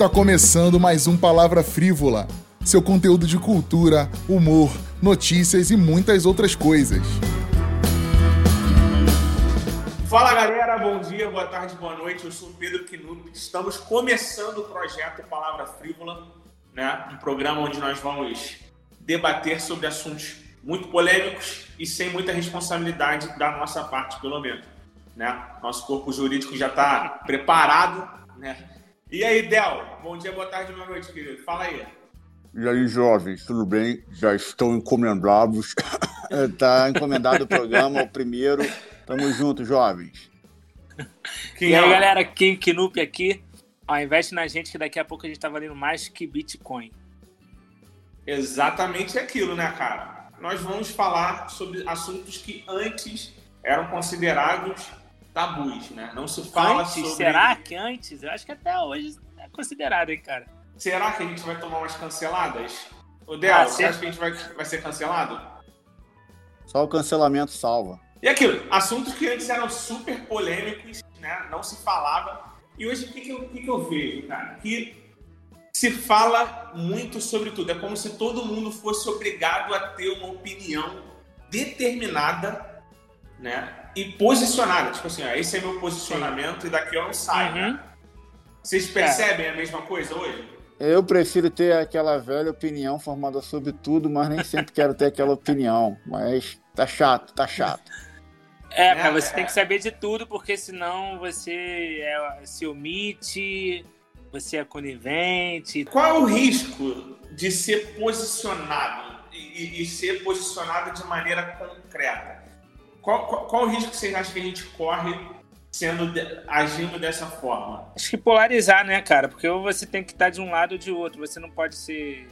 Está começando mais um Palavra Frívola, seu conteúdo de cultura, humor, notícias e muitas outras coisas. Fala galera, bom dia, boa tarde, boa noite. Eu sou Pedro Quinup. Estamos começando o projeto Palavra Frívola, né? um programa onde nós vamos debater sobre assuntos muito polêmicos e sem muita responsabilidade da nossa parte, pelo menos. Né? Nosso corpo jurídico já está preparado. Né? E aí, Del? Bom dia, boa tarde, boa noite, querido. Fala aí. E aí, jovens, tudo bem? Já estão encomendados. Está encomendado o programa, o primeiro. Tamo junto, jovens. Quem e aí, é? galera, Kim Knup aqui. Ó, investe na gente que daqui a pouco a gente tá valendo mais que Bitcoin. Exatamente aquilo, né, cara? Nós vamos falar sobre assuntos que antes eram considerados tabus, né? Não se fala antes, sobre... Será que antes? Eu acho que até hoje é considerado, hein, cara? Será que a gente vai tomar umas canceladas? O Del, ah, você acha que a gente vai, vai ser cancelado? Só o cancelamento salva. E aquilo, assuntos que antes eram super polêmicos, né? Não se falava. E hoje o que, que, eu, que, que eu vejo, cara? Que se fala muito sobre tudo. É como se todo mundo fosse obrigado a ter uma opinião determinada, né? E posicionada. Tipo assim, ó, esse é meu posicionamento Sim. e daqui eu não saio. Uhum. Né? Vocês percebem é. a mesma coisa hoje? Eu prefiro ter aquela velha opinião formada sobre tudo, mas nem sempre quero ter aquela opinião. Mas tá chato, tá chato. É, é você é. tem que saber de tudo, porque senão você é, se omite, você é conivente. Qual é o risco de ser posicionado e, e ser posicionado de maneira concreta? Qual, qual, qual, o risco que vocês acham que a gente corre sendo agindo dessa forma? Acho que polarizar, né, cara? Porque ou você tem que estar de um lado ou de outro. Você não pode ser.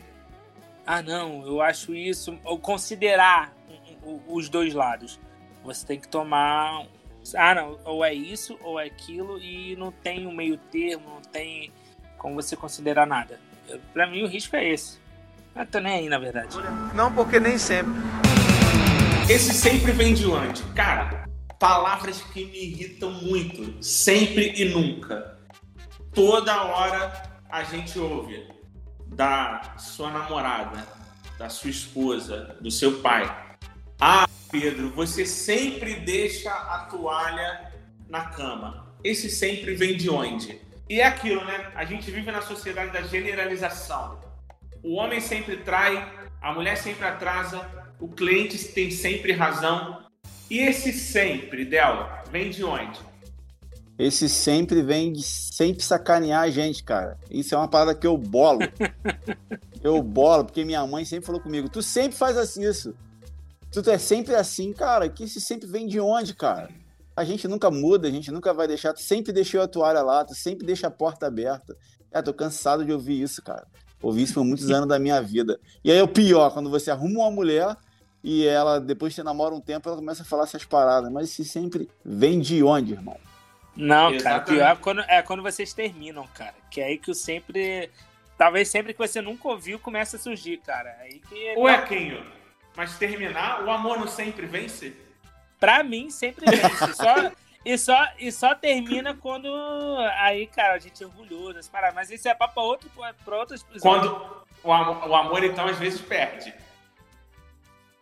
Ah, não, eu acho isso. Ou considerar os dois lados. Você tem que tomar. Ah, não, ou é isso ou é aquilo, e não tem um meio termo, não tem como você considerar nada. Para mim, o risco é esse. Eu tô nem aí, na verdade. Não, porque nem sempre. Esse sempre vem de onde? Cara, palavras que me irritam muito. Sempre e nunca. Toda hora a gente ouve da sua namorada, da sua esposa, do seu pai. Ah, Pedro, você sempre deixa a toalha na cama. Esse sempre vem de onde? E é aquilo, né? A gente vive na sociedade da generalização. O homem sempre trai, a mulher sempre atrasa, o cliente tem sempre razão. E esse sempre, Del, vem de onde? Esse sempre vem de sempre sacanear a gente, cara. Isso é uma parada que eu bolo. eu bolo, porque minha mãe sempre falou comigo: tu sempre faz assim, isso. Tu é sempre assim, cara. Que isso sempre vem de onde, cara? A gente nunca muda, a gente nunca vai deixar. Tu sempre deixou a toalha lá, tu sempre deixa a porta aberta. É, tô cansado de ouvir isso, cara. Ouvi isso por muitos anos da minha vida. E aí é o pior, quando você arruma uma mulher e ela, depois que você namora um tempo, ela começa a falar essas paradas. Mas isso sempre vem de onde, irmão? Não, Exatamente. cara, pior é quando, é quando vocês terminam, cara. Que é aí que o sempre. Talvez sempre que você nunca ouviu, começa a surgir, cara. Aí que. Ué, Quinho, mas terminar, o amor não sempre vence? pra mim, sempre vence. Só, e, só, e só termina quando. Aí, cara, a gente é orgulhoso, mas isso é papo pra, outro, pra outras pessoas. Quando o amor, o amor, então, às vezes perde.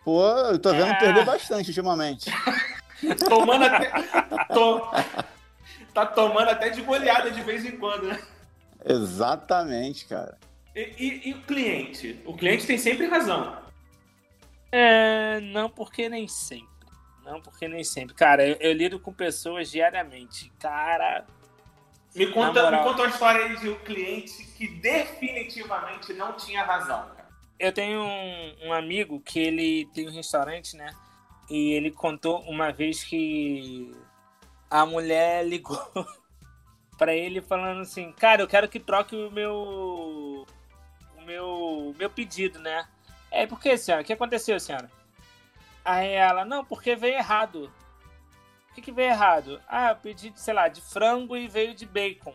Pô, eu tô vendo é... perder bastante ultimamente. tomando até. To... Tá tomando até de goleada de vez em quando, né? Exatamente, cara. E, e, e, o cliente? O cliente tem sempre razão. É, não, porque nem sempre. Não, porque nem sempre. Cara, eu, eu lido com pessoas diariamente. Cara. Me conta, me conta uma história aí de um cliente que definitivamente não tinha razão. Eu tenho um, um amigo que ele tem um restaurante, né? E ele contou uma vez que a mulher ligou para ele falando assim, cara, eu quero que troque o meu o meu meu pedido, né? É por que, senhora? O que aconteceu, senhora? Aí ela, não, porque veio errado. O que, que veio errado? Ah, eu pedi, sei lá, de frango e veio de bacon.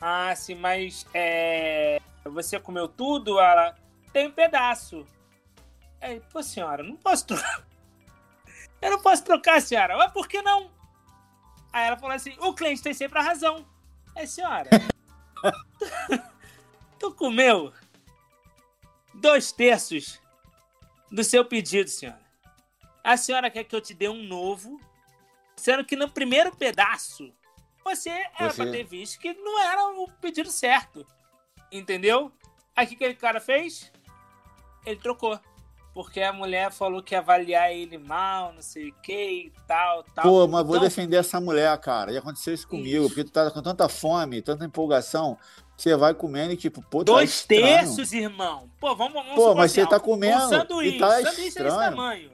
Ah, sim, mas é... você comeu tudo? Ela, tem um pedaço. Aí, pô, senhora, não posso trocar. Eu não posso trocar, senhora. Mas por que não? Aí ela falou assim: o cliente tem sempre a razão. É, senhora. Tu comeu dois terços do seu pedido, senhora. A senhora quer que eu te dê um novo, sendo que no primeiro pedaço você era Você- pra ter visto que não era o pedido certo. Entendeu? Aí o que aquele cara fez? Ele trocou. Porque a mulher falou que ia avaliar ele mal, não sei o que e tal, tal. Pô, mas vou Então- defender essa mulher, cara. Já aconteceu isso comigo, porque tu tá com tanta fome, tanta empolgação, você vai comendo e tipo, pô, tá Dois terços, irmão. Pô, vamos, vamos Pô, mas assim, você tá comendo Um sanduíche, e tá sanduíche desse estranho. tamanho.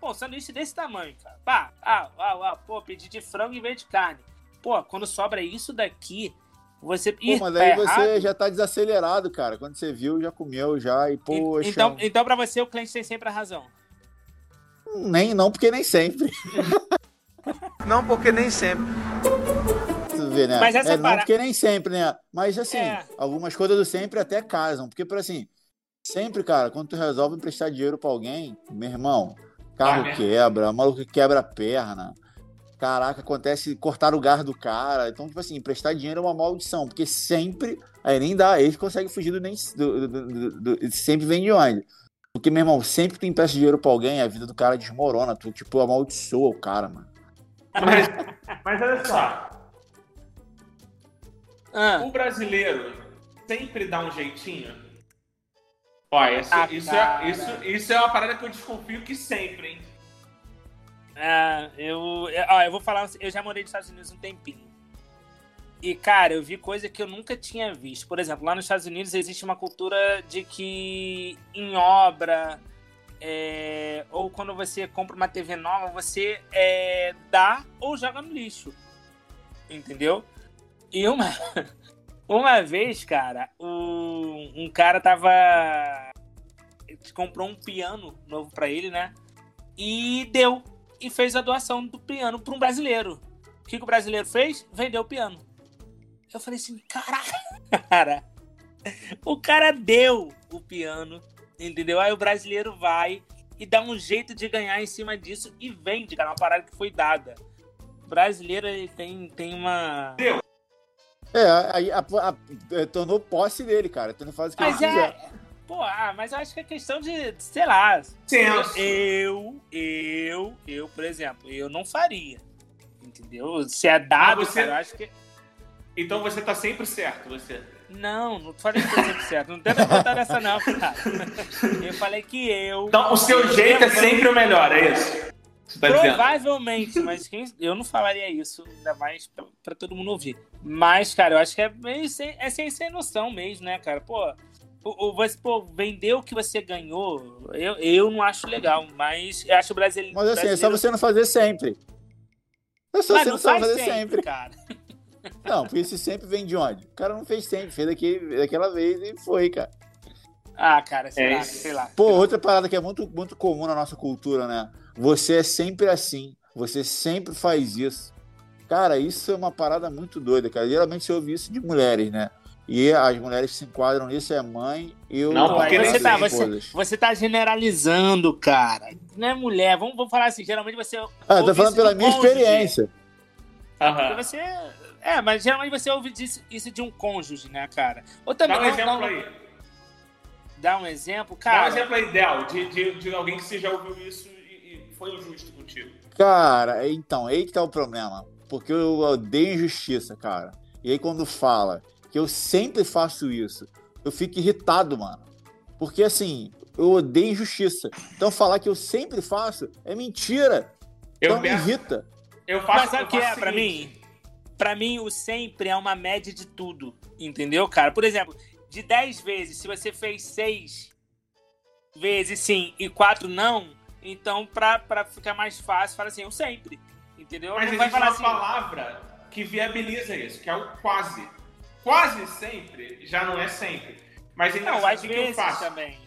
Pô, sanduíche desse tamanho, cara. Pá, ah, ah, ah, pô, pedi de frango em vez de carne. Pô, quando sobra isso daqui, você. Pô, mas tá aí errado. você já tá desacelerado, cara. Quando você viu, já comeu, já, e poxa. Então, então, pra você, o cliente tem sempre a razão. Nem, não, porque nem sempre. Não, porque nem sempre. Vê, né? Mas essa é, não, para- porque nem sempre, né? Mas assim, É. algumas coisas do sempre até casam. Porque, por assim, sempre, cara, quando tu resolve emprestar dinheiro pra alguém, meu irmão, carro Ah, quebra, maluco quebra a perna. Caraca, acontece cortar o gás do cara. Então, tipo assim, emprestar dinheiro é uma maldição, porque sempre. Aí nem dá, eles conseguem fugir do nem. Do, do- do- do- sempre vem de onde? Porque, meu irmão, sempre que tu empresta dinheiro pra alguém, a vida do cara desmorona. Tu, tipo, amaldiçoa o cara, mano. Mas, mas olha só, Ah, o brasileiro sempre dá um jeitinho. Ó, isso, Ah, isso, é, isso, isso é uma parada que eu desconfio que sempre, hein? Ah, eu, ó, eu vou falar, eu já morei nos Estados Unidos um tempinho. E, cara, eu vi coisa que eu nunca tinha visto. Por exemplo, lá nos Estados Unidos existe uma cultura de que em obra, é, ou quando você compra uma TV nova, você é, dá ou joga no lixo. Entendeu? E uma, uma vez, cara, um cara tava. comprou um piano novo pra ele, né? E deu. E fez a doação do piano pra um brasileiro. O que, que o brasileiro fez? Vendeu o piano. Eu falei assim, cara. O cara deu o piano, entendeu? Aí o brasileiro vai e dá um jeito de ganhar em cima disso e vende, cara, uma parada que foi dada. O brasileiro ele tem, tem uma. É, aí a- a- é, tornou posse dele, cara. Não faz o que Mas ele quiser. Pô, ah, mas eu acho que é questão de, sei lá. Senso. Eu, eu, eu, por exemplo, eu não faria. Entendeu? Se é dado, Ah, você- cara, eu acho que. Então você tá sempre certo, você. Não, não falei que eu sempre certo. Não tenta botar nessa, não, cara. Eu falei que eu. Então o seu jeito é sempre o melhor, é isso? Tá dizendo? Provavelmente, mas quem, eu não falaria isso, ainda mais pra, pra todo mundo ouvir. Mas, cara, eu acho que é meio sem, é sem, sem noção mesmo, né, cara? Pô, o, o- pô, vender o que você ganhou, eu, eu não acho legal, mas eu acho o brasileiro. Mas assim, é só brasileiro- você não fazer sempre. É só Mas você não não faz fazer sempre, sempre. cara. Não, porque esse sempre vem de onde? O cara não fez sempre, fez daquele, daquela vez e foi, cara. Ah, cara, sei É lá, sei lá. Pô, outra parada que é muito, muito comum na nossa cultura, né? Você é sempre assim. Você sempre faz isso. Cara, isso é uma parada muito doida, cara. Geralmente você ouve isso de mulheres, né? E as mulheres que se enquadram nisso é mãe e o Não, porque você, tá, você, você tá generalizando, cara. Não é mulher. Vamos, vamos falar assim, geralmente você. Ah, tô falando pela minha cônjuge. experiência. Aham. Porque você. É, mas geralmente você ouve disso, isso de um cônjuge, né, cara? Ou também. Dá um exemplo não- aí. Dá um exemplo, Dá um cara. exemplo aí, Del, de, de, de alguém que você já ouviu isso e, e foi injusto contigo. Cara, então, aí que tá o problema. Porque eu odeio injustiça, cara. E aí quando fala que eu sempre faço isso, eu fico irritado, mano. Porque assim, eu odeio injustiça. Então falar que eu sempre faço é mentira. Eu, Então me irrita. eu faço. Mas sabe o que faço é pra seguinte. mim? Pra mim, o sempre é uma média de tudo. Entendeu, cara? Por exemplo, de 10 vezes, se você fez 6 vezes sim e 4 não, então pra, pra ficar mais fácil, fala assim, eu sempre. Entendeu? Mas não vai existe falar uma assim. palavra que viabiliza isso, que é o quase. Quase sempre já não é sempre. Mas então, Não, o às que, eu faço? também.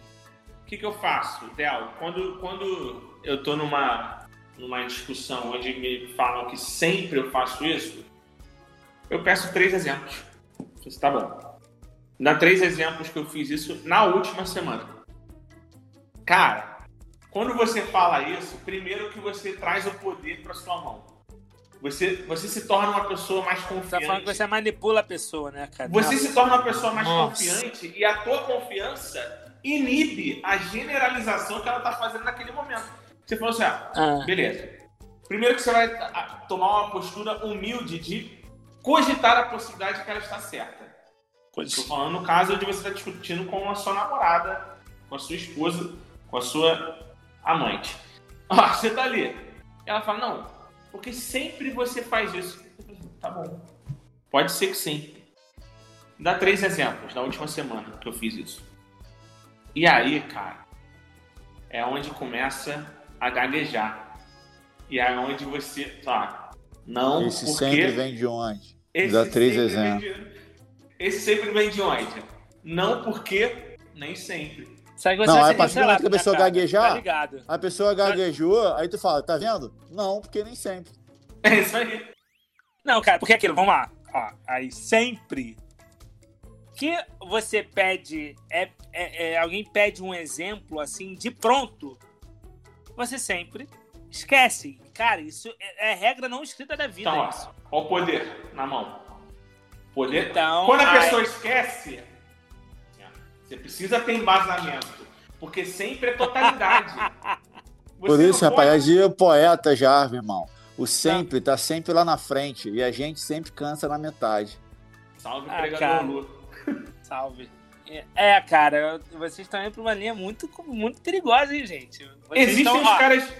O que, que eu faço, Del? Quando, quando eu tô numa, numa discussão onde me falam que sempre eu faço isso, eu peço três exemplos. Isso tá bom. Dá três exemplos que eu fiz isso na última semana. Cara, quando você fala isso, primeiro que você traz o poder para sua mão. Você, você se torna uma pessoa mais Você confiante. tá falando que você manipula a pessoa, né, cara? Você Não. se torna uma pessoa mais Nossa. confiante e a tua confiança inibe a generalização que ela tá fazendo naquele momento. Você falou assim, ah, Ah. beleza. Primeiro que você vai ah, tomar uma postura humilde de cogitar a possibilidade de que ela está certa. Estou falando no caso de você estar discutindo com a sua namorada, com a sua esposa, com a sua amante. Ó, você tá ali. Ela fala, não, porque sempre você faz isso. Tá bom. Pode ser que sim. Dá três exemplos da última semana que eu fiz isso. E aí, cara, é onde começa a gaguejar. E é onde você. Tá. Não, Esse porque... sempre vem de onde? Esse Dá três exemplos. de- Esse sempre vem de onde? Não porque, nem sempre. Sabe que Não, aí a partir do momento que a pessoa cara? gaguejar- Tá ligado. A pessoa gaguejou, aí tu fala, tá vendo? Não, porque nem sempre. É isso aí. Não, cara, porque aquilo, vamos lá. Ó, aí sempre que você pede, é, é- é- alguém pede um exemplo assim de pronto, você sempre esquece. Cara, isso é, é regra não escrita da vida. Então, ó, isso. ó o poder na mão. Poder. Então, Quando a aí- pessoa esquece, você precisa ter embasamento. Porque sempre é totalidade. Você Por isso, rapaz, pode- é poeta já, meu irmão. O sempre tá sempre lá na frente e a gente sempre cansa na metade. Salve Ah, pregador. Lu. Salve. É, É, cara, vocês estão indo pra uma linha muito, muito perigosa, hein, gente? Vocês Existem estão- os ó, caras.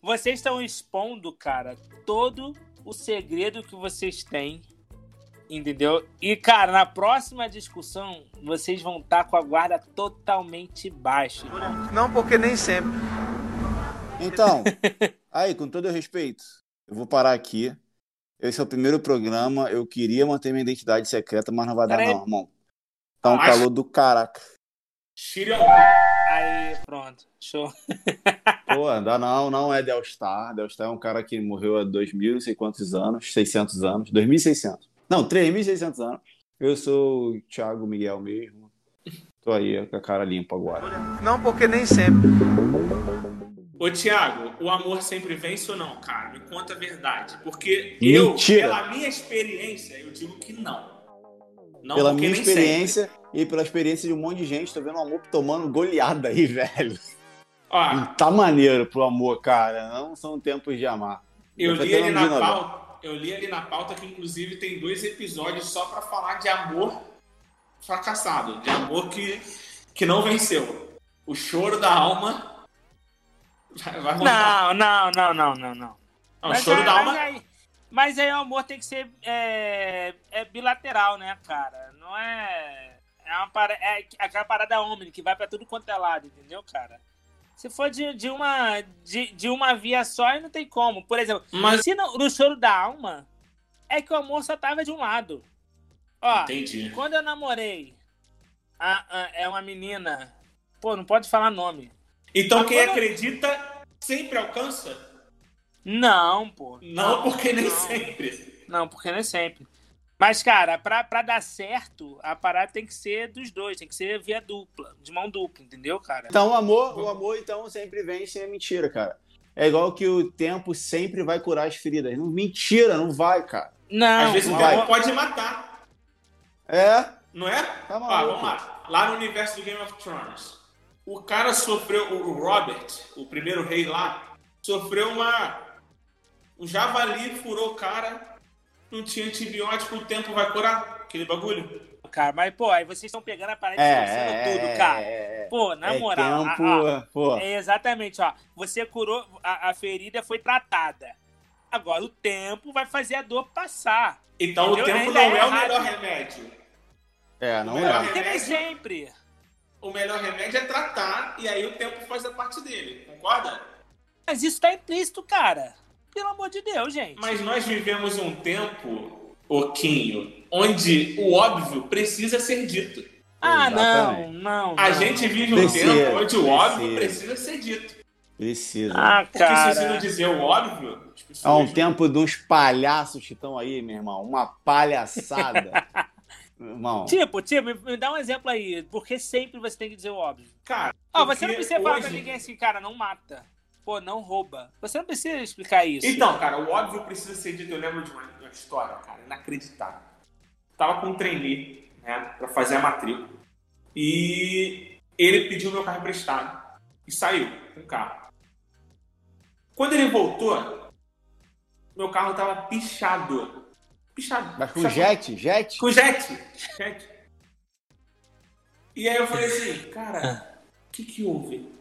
Vocês estão expondo, cara, todo o segredo que vocês têm, entendeu? E, cara, na próxima discussão, vocês vão estar com a guarda totalmente baixa. Não, porque nem sempre. Então, aí, com todo o respeito, eu vou parar aqui. Esse é o primeiro programa. Eu queria manter minha identidade secreta, mas não vai dar, Peraí. não, irmão. Tá um calor do caraca. Shirion. Aí, pronto, show. Pô, dá não, não é Delstar. Delstar é um cara que morreu há 2.000, não sei quantos anos, 600 anos, 2.600. Não, 3.600 anos. Eu sou o Thiago Miguel mesmo. Tô aí com a cara limpa agora. Não, porque nem sempre. Ô, Thiago, o amor sempre vence ou não, cara? Me conta a verdade. Porque eu, Mentira. pela minha experiência, eu digo que não. Não Pela minha experiência e pela experiência de um monte de gente, tô vendo o amor tomando goleada aí, velho. sempre. Ó, E tá maneiro pro amor, cara. Não são tempos de amar. eu Tô li tendo na pauta. Eu li ali na pauta que, inclusive, tem dois episódios só pra falar de amor fracassado, de amor que, que não venceu. O choro da alma. Vai, vai. Não, não, não, não, não, não. Não, o choro aí, da alma. mas, aí, mas aí o amor tem que ser é, é bilateral, né, cara? Não é. É, uma para, é aquela parada homem que vai pra tudo quanto é lado, entendeu, cara? Se for de, de, uma, de, de uma via só, aí não tem como. Por exemplo, Mas. se no, no choro da alma, é que o amor só tava de um lado. Ó, Entendi. quando eu namorei, a, a- é uma menina. Pô, não pode falar nome. Então Mas quem quando- acredita sempre alcança? Não, pô. Não, porque nem não. sempre. Não, porque é sempre. Mas, cara, pra, pra dar certo, a parada tem que ser dos dois, tem que ser via dupla, de mão dupla, entendeu, cara? Então, o amor, o amor, então, sempre vence é mentira, cara. É igual que o tempo sempre vai curar as feridas. Não, mentira, não vai, cara. Não, Às vezes o tempo vai. pode matar, É, não é? Tá ah, maluco. vamos lá. Lá no universo do Game of Thrones, o cara sofreu, o o Robert, o primeiro rei lá, sofreu uma. O javali furou o cara, não tinha antibiótico, o tempo vai curar aquele bagulho. cara. Mas, pô, aí vocês estão pegando a parada e é, distorcendo é, tudo, é, cara. é, é. Pô, na É moral. tempo, a- a- pô. é exatamente, ó. Você curou, a, a ferida foi tratada. Agora o tempo vai fazer a dor passar. Então Entendeu? o tempo Ainda não é é o melhor remédio. É, não Melhor é. Remédio. sempre. O melhor remédio é tratar e aí o tempo faz a parte dele, concorda? Mas isso tá implícito, cara. Pelo amor de Deus, gente. Mas nós vivemos um tempo, Oquinho, onde o óbvio precisa ser dito. ah, não, Exatamente. não. A não. gente vive um Precisa, tempo onde o óbvio precisa. precisa ser dito. Precisa. Ah, Porque se você não cara. dizer o óbvio. Há um tempo de uns palhaços que estão aí, meu irmão. Uma palhaçada. irmão. Tipo, tipo, me- dá um exemplo aí. Porque sempre você tem que dizer o óbvio. Cara, Ó, você não precisa falar pra hoje- ninguém assim, cara, não mata. Pô, não rouba. Você não precisa explicar isso. Então, cara, o óbvio precisa ser dito. Eu lembro de uma, uma história, cara, inacreditável. Tava com um trainee, né, pra fazer a matrícula. E ele pediu meu carro emprestado. E saiu com o carro. Quando ele voltou, meu carro tava pichado. Pichado. Mas com pichado. jet, jet? Com jet. jet. E aí eu falei assim, cara, o que que houve?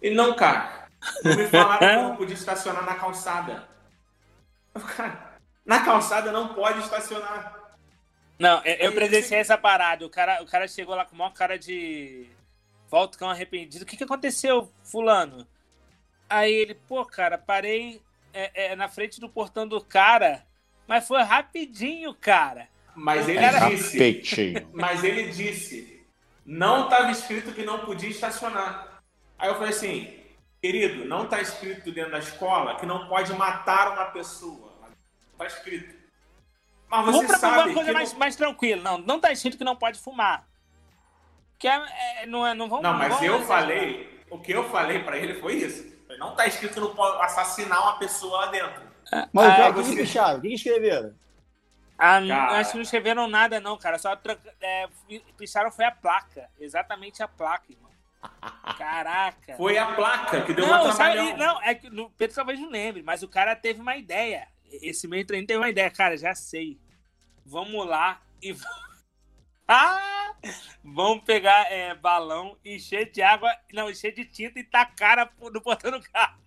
Ele, não, cara, não me falaram que eu não podia estacionar na calçada. Eu, cara, na calçada não pode estacionar. Não, eu, eu presenciei essa parada. O cara, o cara chegou lá com o maior cara de. Volta cão arrependido. O que, que aconteceu, Fulano? Aí ele, pô, cara, parei é, é, na frente do portão do cara, mas foi rapidinho, cara. Mas ele Era- disse, mas ele disse, não estava escrito que não podia estacionar. Aí eu falei assim, querido, não está escrito dentro da escola que não pode matar uma pessoa. Está escrito. Mas Vamos você pra sabe uma coisa mais, não... mais tranquila. Não, não tá escrito que não pode fumar. Que é, é- não, é, não vamos Não, mas vamos eu falei, o que eu falei pra ele foi isso. Não está escrito que não pode assassinar uma pessoa lá dentro. Mas Ah, o que, picharam? O que, escreveram? Ah, não, Cara. acho que não escreveram nada, não, cara. Só é, picharam foi a placa. Exatamente a placa, irmão. Caraca. Foi a placa que deu uma não, sabe, trabalhão. não, é que no Pedro talvez não lembre, mas o cara teve uma ideia. Esse meio treino teve uma ideia, cara, já sei. Vamos lá e ah! Vamos pegar é, balão, encher de água, não, encher de tinta e tacar a- no portão do carro.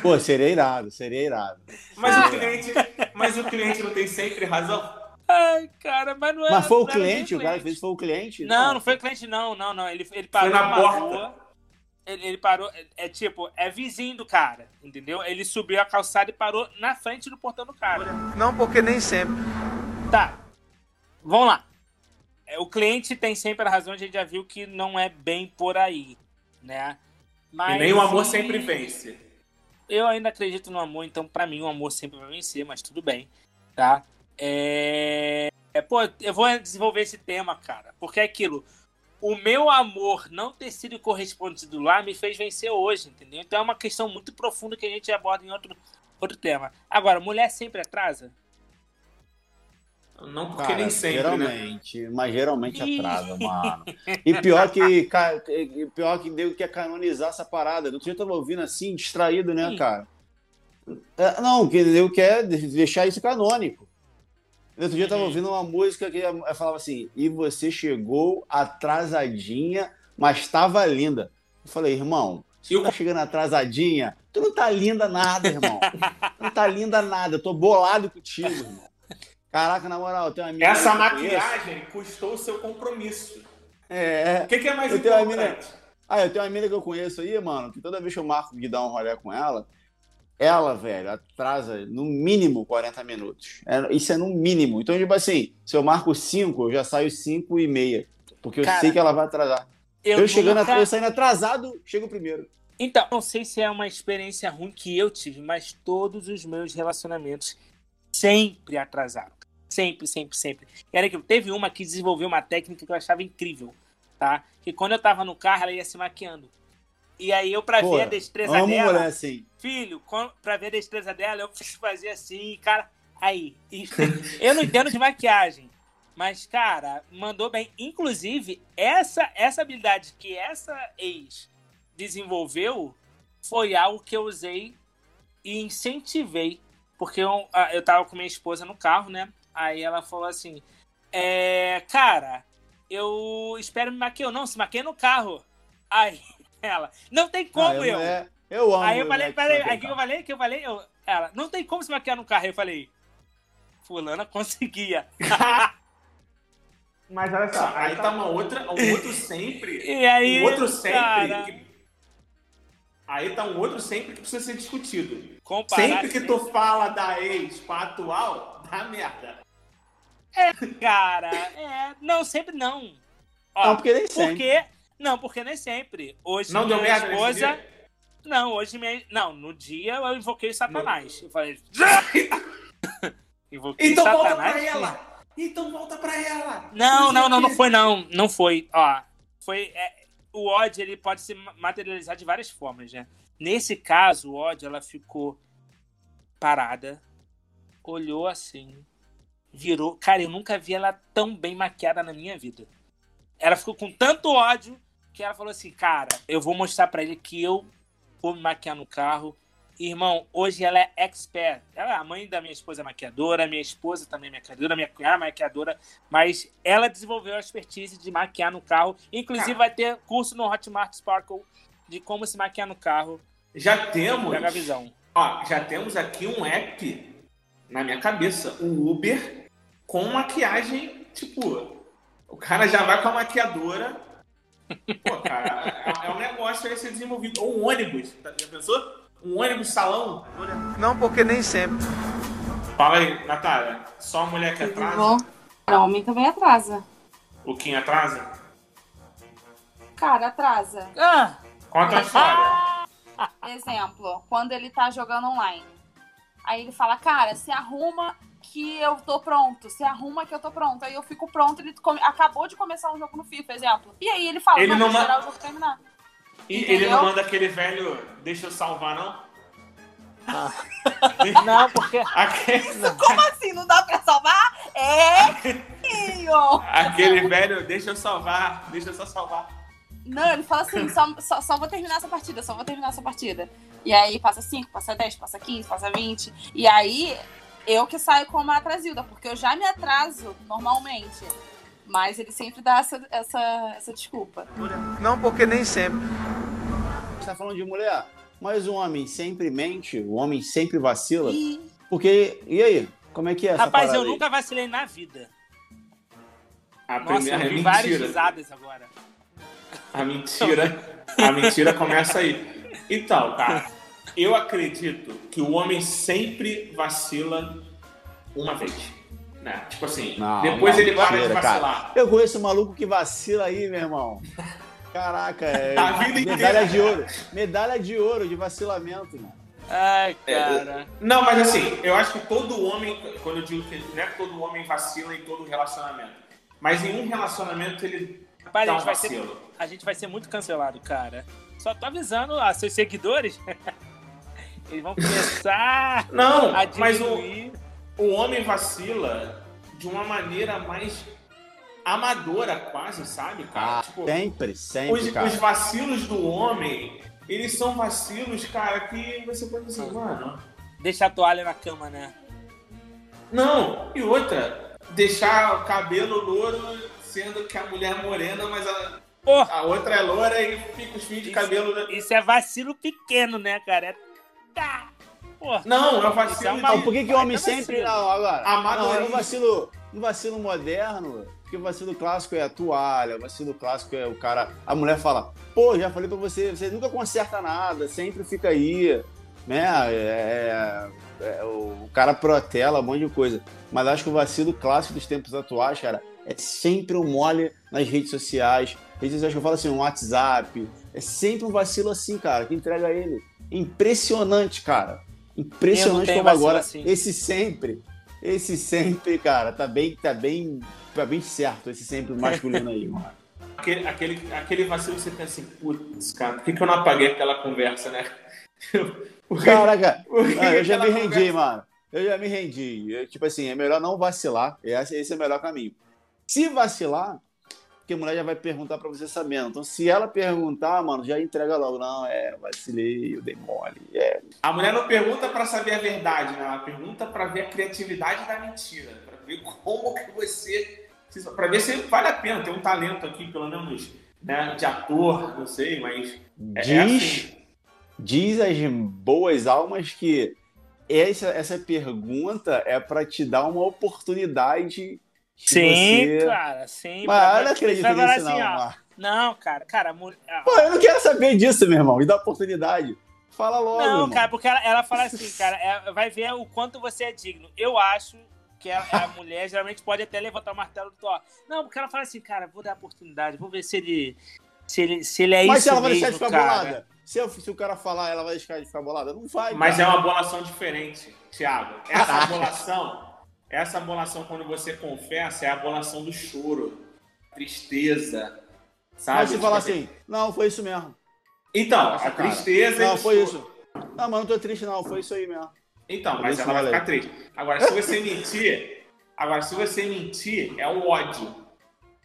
Pô, seria irado, seria irado. Mas, Seria o cliente, mas o cliente não tem sempre razão. Ai, cara, mas não é. Mas foi o cliente, o cara fez foi o cliente? Não, não foi o cliente, não, não, não. Ele, ele parou Foi na porta. rua. Ele, ele parou, é, é tipo, é vizinho do cara, entendeu? Ele subiu a calçada e parou na frente do portão do cara. Não porque nem sempre. Tá. Vamos lá. É, O cliente tem sempre a razão, a gente já viu que não é bem por aí, né? Mas, e nem o amor e- sempre vence. Eu ainda acredito no amor, então pra mim o amor sempre vai vencer, mas tudo bem, tá? É... é, Pô, eu vou desenvolver esse tema, cara, porque é aquilo. O meu amor não ter sido correspondido lá me fez vencer hoje, entendeu? Então é uma questão muito profunda que a gente aborda em outro, outro tema. Agora, mulher sempre atrasa? Não porque Cara, nem sempre, né? geralmente, mas geralmente atrasa, mano. E pior que, ca- e pior que deu quer canonizar essa parada. Do dia eu tava ouvindo assim, distraído, né, cara? É, não, que eu quer deixar isso canônico. Outro dia eu tava Uhum. ouvindo uma música que eu falava assim, e você chegou atrasadinha, mas estava linda. Eu falei, irmão, se E tu o- tá chegando atrasadinha, tu não tá linda nada, irmão. não tá linda nada, eu tô bolado contigo, irmão. Caraca, na moral, tem uma amiga Essa eu conheço. maquiagem custou o seu compromisso. É, O que, que é mais Eu importante? Ah, eu tenho uma menina que eu conheço aí, mano, que toda vez que eu marco de dar um rolê com ela, ela, velho, atrasa no mínimo 40 minutos. É, isso é no mínimo. Então, tipo assim, se eu marco 5, eu já saio 5 e meia. Porque eu Cara, sei que ela vai atrasar. Eu, chegando, nunca- eu saindo atrasado, chego primeiro. Então, não sei se é uma experiência ruim que eu tive, mas todos os meus relacionamentos sempre atrasaram. Sempre, sempre, sempre. Era que teve uma que desenvolveu uma técnica que eu achava incrível, tá? Que quando eu tava no carro, ela ia se maquiando. E aí eu, pra Pô, ver a destreza amo dela, mulher assim. Filho, pra ver a destreza dela, eu fazia assim, cara. Aí. Eu não entendo de maquiagem. Mas, cara, mandou bem. Inclusive, essa, essa habilidade que essa ex desenvolveu foi algo que eu usei e incentivei. Porque eu, eu tava com minha esposa no carro, né? Aí ela falou assim: é, Cara, eu espero me maquiar. Eu, não, se maquia no carro. Aí ela, não tem como Ah, eu. mulher- eu amo. Aí eu falei, que peraí, aí que eu falei, que eu falei, eu, ela, não tem como se maquiar no carro. Aí eu falei, fulana conseguia. Mas olha só, aí tá uma outra, um outro sempre. E aí, um outro sempre. cara, que- Aí tá um outro sempre que precisa ser discutido. comparar, Sempre que tu fala da ex com a atual, dá merda. cara, é, não, sempre não. Ó, Não, porque nem sempre. porque, não, porque nem sempre. Hoje Não minha deu merda nesse esposa, dia? Não, hoje minha, não, no dia eu invoquei Satanás. Eu falei, invoquei Então volta Satanás. pra sim. ela! Então volta pra ela! Não, não, não, não foi não. Não foi. Ó, foi. é, o ódio ele pode se materializar de várias formas, né? Nesse caso, o ódio, ela ficou parada, olhou assim, virou. Cara, eu nunca vi ela tão bem maquiada na minha vida. Ela ficou com tanto ódio que ela falou assim: Cara, eu vou mostrar pra ele que eu vou me maquiar no carro. Irmão, hoje ela é expert. Ela é a mãe da minha esposa é maquiadora, minha esposa também é maquiadora, minha cunhada é maquiadora, mas ela desenvolveu a expertise de maquiar no carro. Inclusive, vai ter curso no Hotmart Sparkle de como se maquiar no carro. Já temos. Pega a visão. Ó, já temos aqui um app na minha cabeça, o Uber com maquiagem, tipo, o cara já vai com a maquiadora. Pô, cara, é, é um negócio vai ser desenvolvido. Ou um ônibus, tá- já pensou? Um ônibus salão. Não porque nem sempre. Fala aí, Natália, só a mulher que atrasa? Não, homem também atrasa. O Kim atrasa? Cara, atrasa. Ah! Conta a história. Exemplo, quando ele tá jogando online. Aí ele fala, cara, se arruma que eu tô pronto. Se arruma que eu tô pronto. Aí eu fico pronto, ele come- acabou de começar um jogo no FIFA, exemplo. E aí ele fala, Ele não, não ma- esperar o jogo terminar. E ele não manda aquele velho, deixa eu salvar, não? Não, porque. Aquele, Como assim? Não dá pra salvar? É, aquele velho, deixa eu salvar, deixa eu só salvar. Não, ele fala assim, só, só, só vou terminar essa partida, só vou terminar essa partida. E aí passa 5, passa 10, passa 15, passa 20. E aí eu que saio como a atrasilda, porque eu já me atraso normalmente. Mas ele sempre dá essa, essa, essa desculpa. Não porque nem sempre. Você tá falando de mulher, mas o homem sempre mente, o homem sempre vacila. E Porque, e aí? Como é que é essa Rapaz, eu aí? nunca vacilei na vida. A Nossa, primeira eu é vi várias mentira. risadas agora. A mentira, a mentira começa aí. Então, cara, eu acredito que o homem sempre vacila uma vez. Né? Tipo assim, Não, depois não, ele para de mentira, vacilar. cara. Eu conheço um maluco que vacila aí, meu irmão. Caraca, é A vida inteira, medalha de cara. ouro. Medalha de ouro de vacilamento, mano. Ai, cara. Não, mas assim, eu acho que todo homem, quando eu digo que não é que todo homem vacila em todo relacionamento, mas em um relacionamento ele Rapaz, dá a um gente, vai ser, vacilo. a gente vai ser muito cancelado, cara. Só tô avisando a seus seguidores. Eles vão começar Não, a mas o, diminuir. o homem vacila de uma maneira mais amadora, quase, sabe, cara? Ah, Tipo, sempre, sempre, os, cara. os vacilos do homem, eles são vacilos, cara, que você pode dizer, mano. Deixa a toalha na cama, né? Não, e outra, deixar o cabelo louro, sendo que a mulher é morena, mas a, a outra é loura e fica os fios de Isso- cabelo. né? isso é vacilo pequeno, né, cara? É... Tá. Pô, Não, é é vacilo Não, por que, que o homem dar sempre. Não, agora. Não, é um vacilo, um vacilo moderno. Porque o vacilo clássico é a toalha, o vacilo clássico é o cara. A mulher fala, pô, já falei pra você, você nunca conserta nada, sempre fica aí. Né? É, é, o cara protela um monte de coisa. Mas acho que o vacilo clássico dos tempos atuais, cara, é sempre um mole nas redes sociais. Redes sociais que eu falo assim, um WhatsApp. É sempre um vacilo assim, cara, que entrega ele. Impressionante, cara. Impressionante como agora. assim. Esse sempre. Esse sempre, cara, tá bem, tá bem, tá bem certo esse sempre masculino aí, mano. Aquele, aquele, aquele vacilo que você pensa assim, putz, cara, por que, que eu não apaguei aquela conversa, né? Porque- Caraca, não, eu já me rendi, conversa- mano. Eu já me rendi. Eu, tipo assim, é melhor não vacilar. Esse, esse é o melhor caminho. Se vacilar, porque a mulher já vai perguntar pra você sabendo. Então, se ela perguntar, mano, já entrega logo. Não, é, vacilei, eu dei mole. É. A mulher não pergunta pra saber a verdade, né? Ela pergunta pra ver a criatividade da mentira, Pra ver como que você, Pra ver se vale a pena ter um talento aqui, pelo menos, né, de ator, não sei, mas é, é Diz, assim. diz as boas almas que essa, essa pergunta é pra te dar uma oportunidade. Sim, você- cara, sim. Mas pra- eu não acredito vai falar nisso, não, assim, ó, Marco. Não, cara, cara, mulher- Pô, eu não quero saber disso, meu irmão. Me dá oportunidade. Fala logo. Não, irmão. cara, porque ela, ela fala assim, cara, é- vai ver o quanto você é digno. Eu acho que a, a mulher geralmente pode até levantar o martelo do Thor. Não, porque ela fala assim, cara, vou dar oportunidade, vou ver se ele. Se ele, se ele é Mas isso se ela vai mesmo, deixar de ficar cara. bolada? Se, eu- se o cara falar, ela vai deixar de ficar bolada? Não vai, Mas é cara. uma bolação diferente, Thiago. Essa bolação, essa bolação quando você confessa é a bolação do choro, tristeza, sabe? Mas se Tipo falar assim, não, foi isso mesmo. Então, Nossa, a cara. tristeza. Não, foi so- isso. Não, mas não tô triste, não. Foi isso aí mesmo. Então, mas ela vai ficar triste. Agora, se você mentir, agora, se você mentir, é o ódio.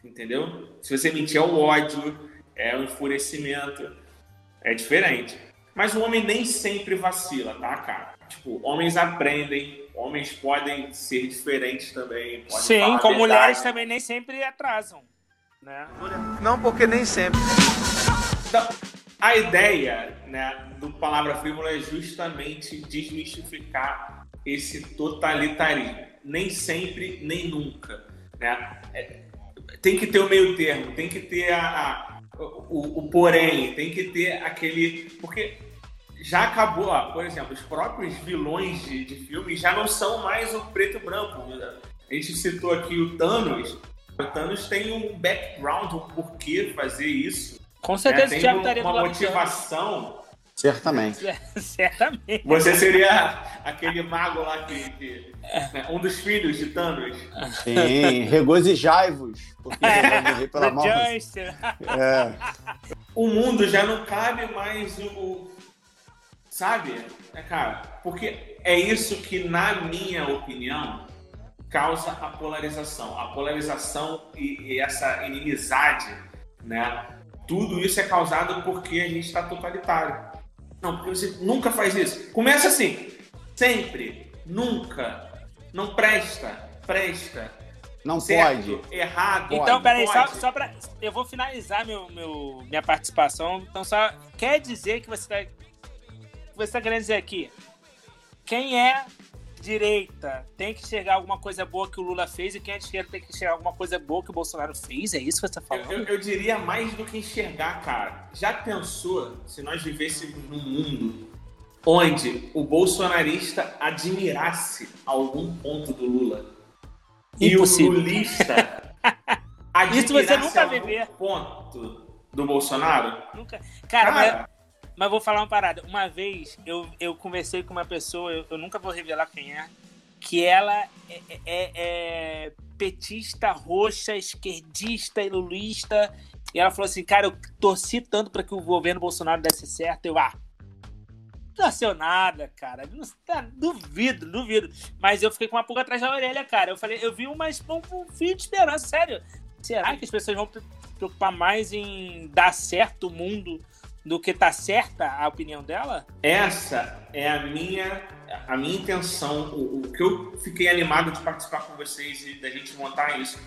Entendeu? Se você mentir, é o ódio, é o enfurecimento. É diferente. Mas o homem nem sempre vacila, tá, cara? Tipo, homens aprendem, homens podem ser diferentes também. Podem Sim, falar a com verdade. mulheres também nem sempre atrasam. Né? Não porque nem sempre. Então, a ideia né, do Palavra Frívola é justamente desmistificar esse totalitarismo. Nem sempre, nem nunca. Né? É, tem que ter o meio termo, tem que ter a, a- o, o porém, tem que ter aquele. Porque já acabou, ó, por exemplo, os próprios vilões de, de filmes já não são mais o preto e branco. A gente citou aqui o Thanos. O Thanos tem um background, um porquê fazer isso. Com né? certeza o Tem um- uma motivação. Certamente. Certamente. Você seria aquele mago lá que. que- né, um dos filhos de Thanos. Sim, regozijai-vos. Porque ele vai morrer pela mão. É. O mundo já não cabe mais o. sabe? É, cara, porque é isso que, na minha opinião, causa a polarização. A polarização e, e essa inimizade, né? Tudo isso é causado porque a gente está totalitário. Não, porque você nunca faz isso. Começa assim, sempre, nunca, não presta, presta, Não certo, pode. errado. Então, peraí, só, pode. só pra. Eu vou finalizar meu, meu, minha participação. Então, só quer dizer que você tá. Que Você tá querendo dizer aqui. Quem é direita tem que enxergar alguma coisa boa que o Lula fez e quem é de esquerda tem que enxergar alguma coisa boa que o Bolsonaro fez? É isso que você tá Eu, falando? eu- eu diria mais do que enxergar, cara. Já pensou se nós vivêssemos num mundo onde o bolsonarista admirasse algum ponto do Lula Impossível. e o lulista Isso você admirasse nunca algum vai ver. ponto do Bolsonaro? Nunca. Cara, Cara, mas vou falar uma parada. Uma vez eu, eu conversei com uma pessoa, eu, eu nunca vou revelar quem é, que ela é, é- é petista, roxa, esquerdista e lulista. E ela falou assim, cara, eu torci tanto para que o governo Bolsonaro desse certo. Eu, ah, não nasceu nada, cara. Duvido, duvido. Mas eu fiquei com uma pulga atrás da orelha, cara. Eu falei, eu vi umas, um, um fio de esperança, sério. Será que as pessoas vão preocupar mais em dar certo o mundo do que tá certa a opinião dela? essa é a minha, a minha intenção. O, o que eu fiquei animado de participar com vocês e da gente montar isso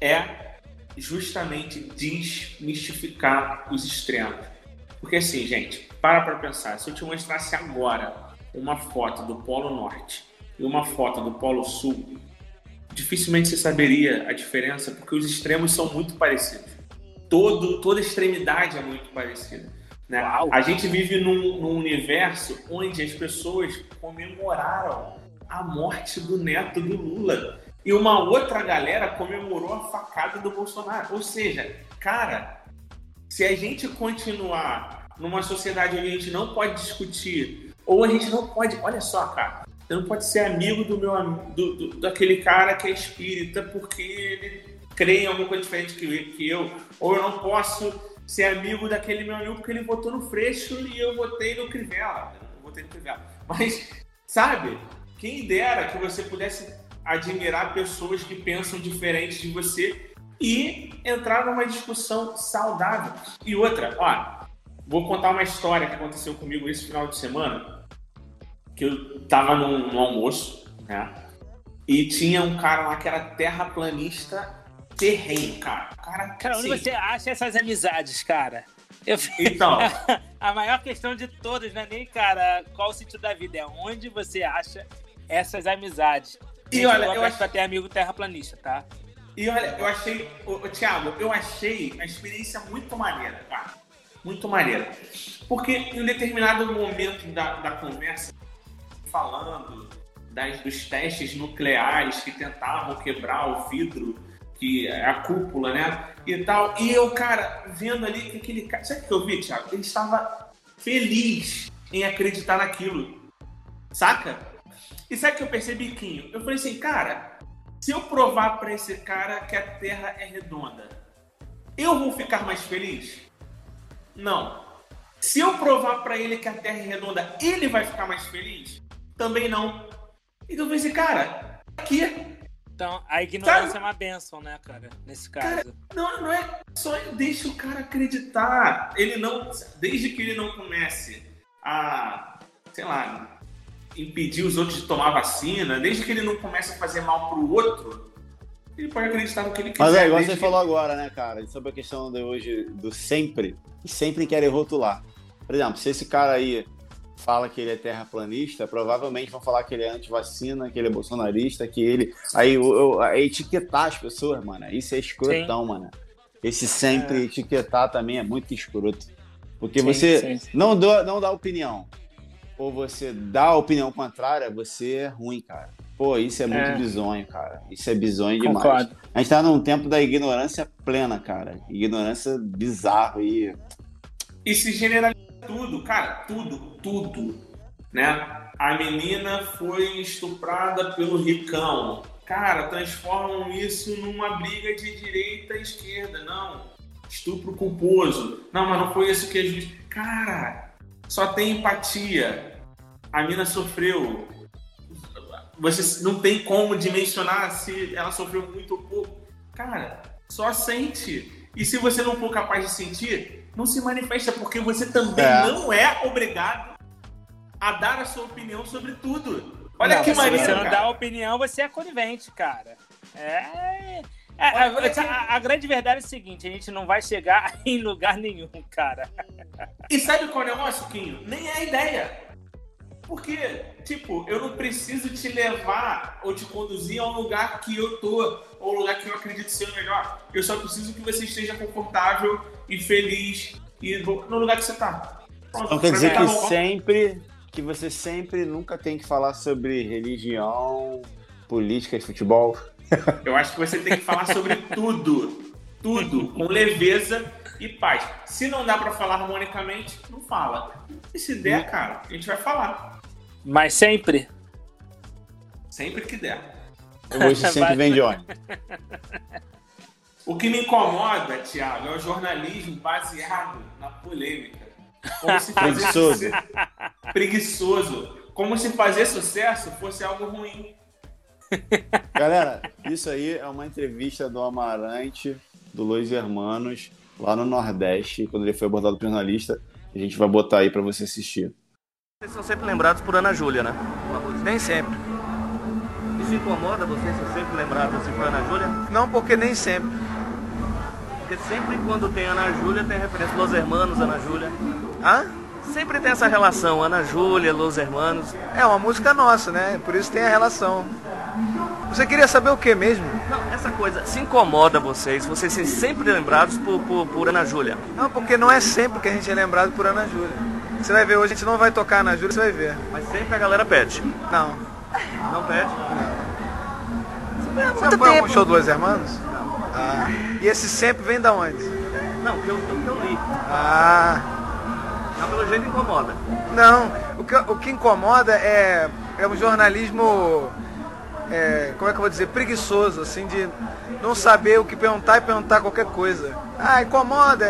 é justamente desmistificar os extremos. Porque assim, gente, para pra pensar. Se eu te mostrasse agora uma foto do Polo Norte e uma foto do Polo Sul, dificilmente você saberia a diferença, porque os extremos são muito parecidos. Todo, toda extremidade é muito parecida. Né? A gente vive num, num universo onde as pessoas comemoraram a morte do neto do Lula. E uma outra galera comemorou a facada do Bolsonaro. Ou seja, cara, se a gente continuar numa sociedade onde a gente não pode discutir, ou a gente não pode. Olha só, cara. Você não pode ser amigo do meu do, do- daquele cara que é espírita porque ele crê em alguma coisa diferente que eu. Ou eu não posso ser amigo daquele meu amigo porque ele votou no Freixo e eu votei no Crivella. Eu votei no Crivella. Mas, sabe, quem dera que você pudesse admirar pessoas que pensam diferente de você e entrar numa discussão saudável. E outra, ó, vou contar uma história que aconteceu comigo esse final de semana, que eu tava num, num almoço, né? E tinha um cara lá que era terraplanista terreno, cara. Cara, Cara, onde assim, você acha essas amizades, cara? Eu... Então, a maior questão de todas, não é nem, cara, qual o sentido da vida, é onde você acha essas amizades. E Gente, olha, eu acho- pra ter amigo terraplanista, tá? E olha, eu achei, ô, ô, Thiago, eu achei a experiência muito maneira, cara. Muito maneira. Porque em um determinado momento da, da conversa, falando das, dos testes nucleares que tentavam quebrar o vidro, que é a cúpula, né? E tal. E eu, cara, vendo ali que aquele cara. Sabe o que eu vi, Thiago? Ele estava feliz em acreditar naquilo. Saca? E sabe o que eu percebi, Quinho? Eu falei assim, cara, se eu provar pra esse cara que a Terra é redonda, eu vou ficar mais feliz? Não. Se eu provar pra ele que a Terra é redonda, ele vai ficar mais feliz? Também não. Então eu pensei, cara, aqui. Então, a ignorância Sabe? é uma benção, né, cara? Nesse Cara, caso. não, não é só deixa o cara acreditar. Ele não, desde que ele não comece a, sei lá, impedir os outros de tomar vacina, desde que ele não comece a fazer mal pro outro, ele pode acreditar no que ele quiser. Mas é igual você que- falou agora, né, cara? Sobre a questão de hoje do sempre. E sempre querem rotular. Por exemplo, se esse cara aí fala que ele é terraplanista, provavelmente vão falar que ele é antivacina, que ele é bolsonarista, que ele. Aí o- o- a etiquetar as pessoas, mano. Isso é escrotão, mano. Esse sempre etiquetar também é muito escroto. Porque Sim, você sim, sim. Não, dá, não dá opinião. Ou você dá a opinião contrária, você é ruim, cara. Pô, isso é muito É. bizonho, cara. Isso é bizonho demais. Concordo. A gente tá num tempo da ignorância plena, cara. Ignorância bizarro e. E se generaliza tudo, cara, tudo, tudo, né? A menina foi estuprada pelo ricão. Cara, transformam isso numa briga de direita e esquerda. Não, estupro culposo. Não, mas não foi isso que a juiz... Cara, só tem empatia. A mina sofreu. Você não tem como dimensionar se ela sofreu muito ou pouco. Cara, só sente. E se você não for capaz de sentir, não se manifesta, porque você também É. não é obrigado a dar a sua opinião sobre tudo. Olha Não, que mas se maneiro, você não dá opinião, você é conivente, cara. É. é, a, que- a- a grande verdade é o seguinte: a gente não vai chegar em lugar nenhum, cara. E sabe qual é o negócio, Quinho? Nem é a ideia. Porque, tipo, eu não preciso te levar ou te conduzir a um lugar que eu tô, ou lugar que eu acredito ser o melhor. Eu só preciso que você esteja confortável e feliz e no lugar que você tá. Pronto, Então quer dizer tá que sempre. Que você sempre nunca tem que falar sobre religião, política e futebol. Eu acho que você tem que falar sobre tudo. Tudo, com leveza e paz. Se não dá pra falar harmonicamente, não fala. E se der, cara, a gente vai falar. Mas sempre. Sempre que der. Hoje sempre vem de onde? O que me incomoda, Thiago, é o jornalismo baseado na polêmica. Como se fazer Preguiçoso. sucesso... Preguiçoso. Como se fazer sucesso fosse algo ruim. Galera, isso aí é uma entrevista do Amarante, do Luiz Hermanos, lá no Nordeste, quando ele foi abordado por jornalista. A gente vai botar aí pra você assistir. Vocês são sempre lembrados por Ana Júlia, né? Nem sempre. Isso incomoda vocês ser sempre lembrados assim por Ana Júlia? Não, porque nem sempre. Porque sempre quando tem Ana Júlia tem referência Los Hermanos, Ana Júlia. Hã? Sempre tem essa relação, Ana Júlia, Los Hermanos. É uma música nossa, né? Por isso tem a relação. Você queria saber o que mesmo? Não, essa coisa se incomoda vocês, vocês serem sempre lembrados por, por, por Ana Júlia. Não, porque não é sempre que a gente é lembrado por Ana Júlia. Você vai ver, hoje a gente não vai tocar Ana Júlia, você vai ver. Mas sempre a galera pede. Não. Não pede? Você já foi a um show do Los Hermanos? Ah. E esse sempre vem da onde? Não, que eu, que eu li. Ah. Não, pelo jeito incomoda. Não, o que, o que incomoda é, é um jornalismo, é, como é que eu vou dizer, preguiçoso, assim, de não saber o que perguntar e perguntar qualquer coisa. Ah, incomoda.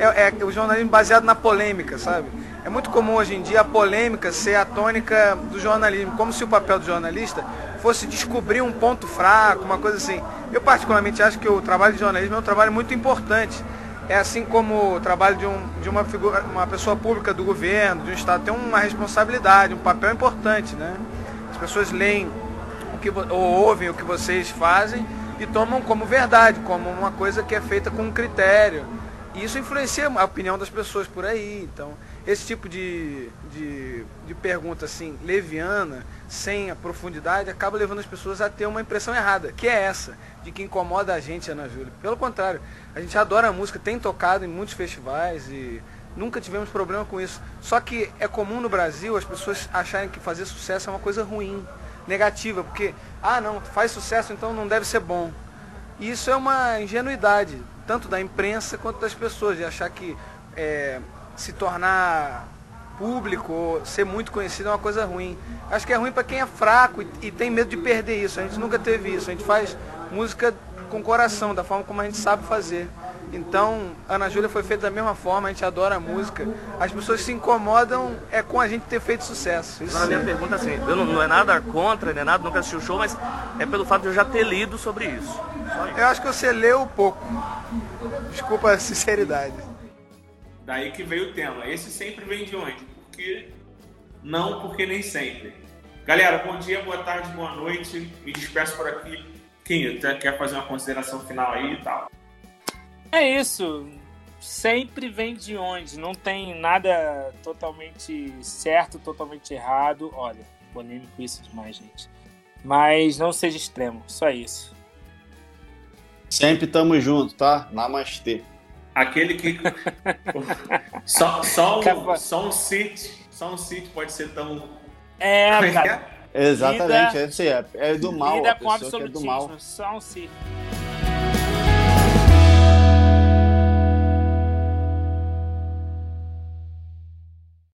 É, é o jornalismo baseado na polêmica, sabe? É muito comum hoje em dia a polêmica ser a tônica do jornalismo, como se o papel do jornalista fosse descobrir um ponto fraco, uma coisa assim. Eu particularmente acho que o trabalho de jornalismo é um trabalho muito importante. É assim como o trabalho de, um, de uma figura, uma pessoa pública do governo, de um estado, tem uma responsabilidade, um papel importante, né? As pessoas leem o que, ou ouvem o que vocês fazem e tomam como verdade, como uma coisa que é feita com um critério. E isso influencia a opinião das pessoas por aí. Então, esse tipo de, de, de pergunta assim, leviana, sem a profundidade, acaba levando as pessoas a ter uma impressão errada, que é essa, de que incomoda a gente, Ana Júlia. Pelo contrário, a gente adora a música, tem tocado em muitos festivais e nunca tivemos problema com isso. Só que é comum no Brasil as pessoas acharem que fazer sucesso é uma coisa ruim, negativa, porque, ah não, faz sucesso então não deve ser bom. E isso é uma ingenuidade, tanto da imprensa quanto das pessoas, de achar que é, se tornar público ser muito conhecido é uma coisa ruim. Acho que é ruim para quem é fraco e, e tem medo de perder isso. A gente nunca teve isso. A gente faz música com coração, da forma como a gente sabe fazer. Então, Ana Júlia foi feita da mesma forma, a gente adora a música. As pessoas se incomodam é com a gente ter feito sucesso. Isso Agora, a minha pergunta é assim, eu não, não é nada contra, nem nada, nunca assisti o show, mas é pelo fato de eu já ter lido sobre isso. Eu acho que você leu pouco. Desculpa a sinceridade. Daí que veio o tema. Esse sempre vem de onde? Porque não, porque nem sempre. Galera, bom dia, boa tarde, boa noite. Me despeço por aqui. Quem quer fazer uma consideração final aí e tal? É isso. Sempre vem de onde. Não tem nada totalmente certo, totalmente errado. Olha, polêmico isso demais, gente. Mas não seja extremo. Só isso. Sempre tamo junto, tá? Namastê. Aquele que. só, só, um, só um sit. Só um sit pode ser tão. É, é que cara. é? Exatamente, Lida- é. É, é do mal, Lida a com que é do mal. absolutismo. Só um si.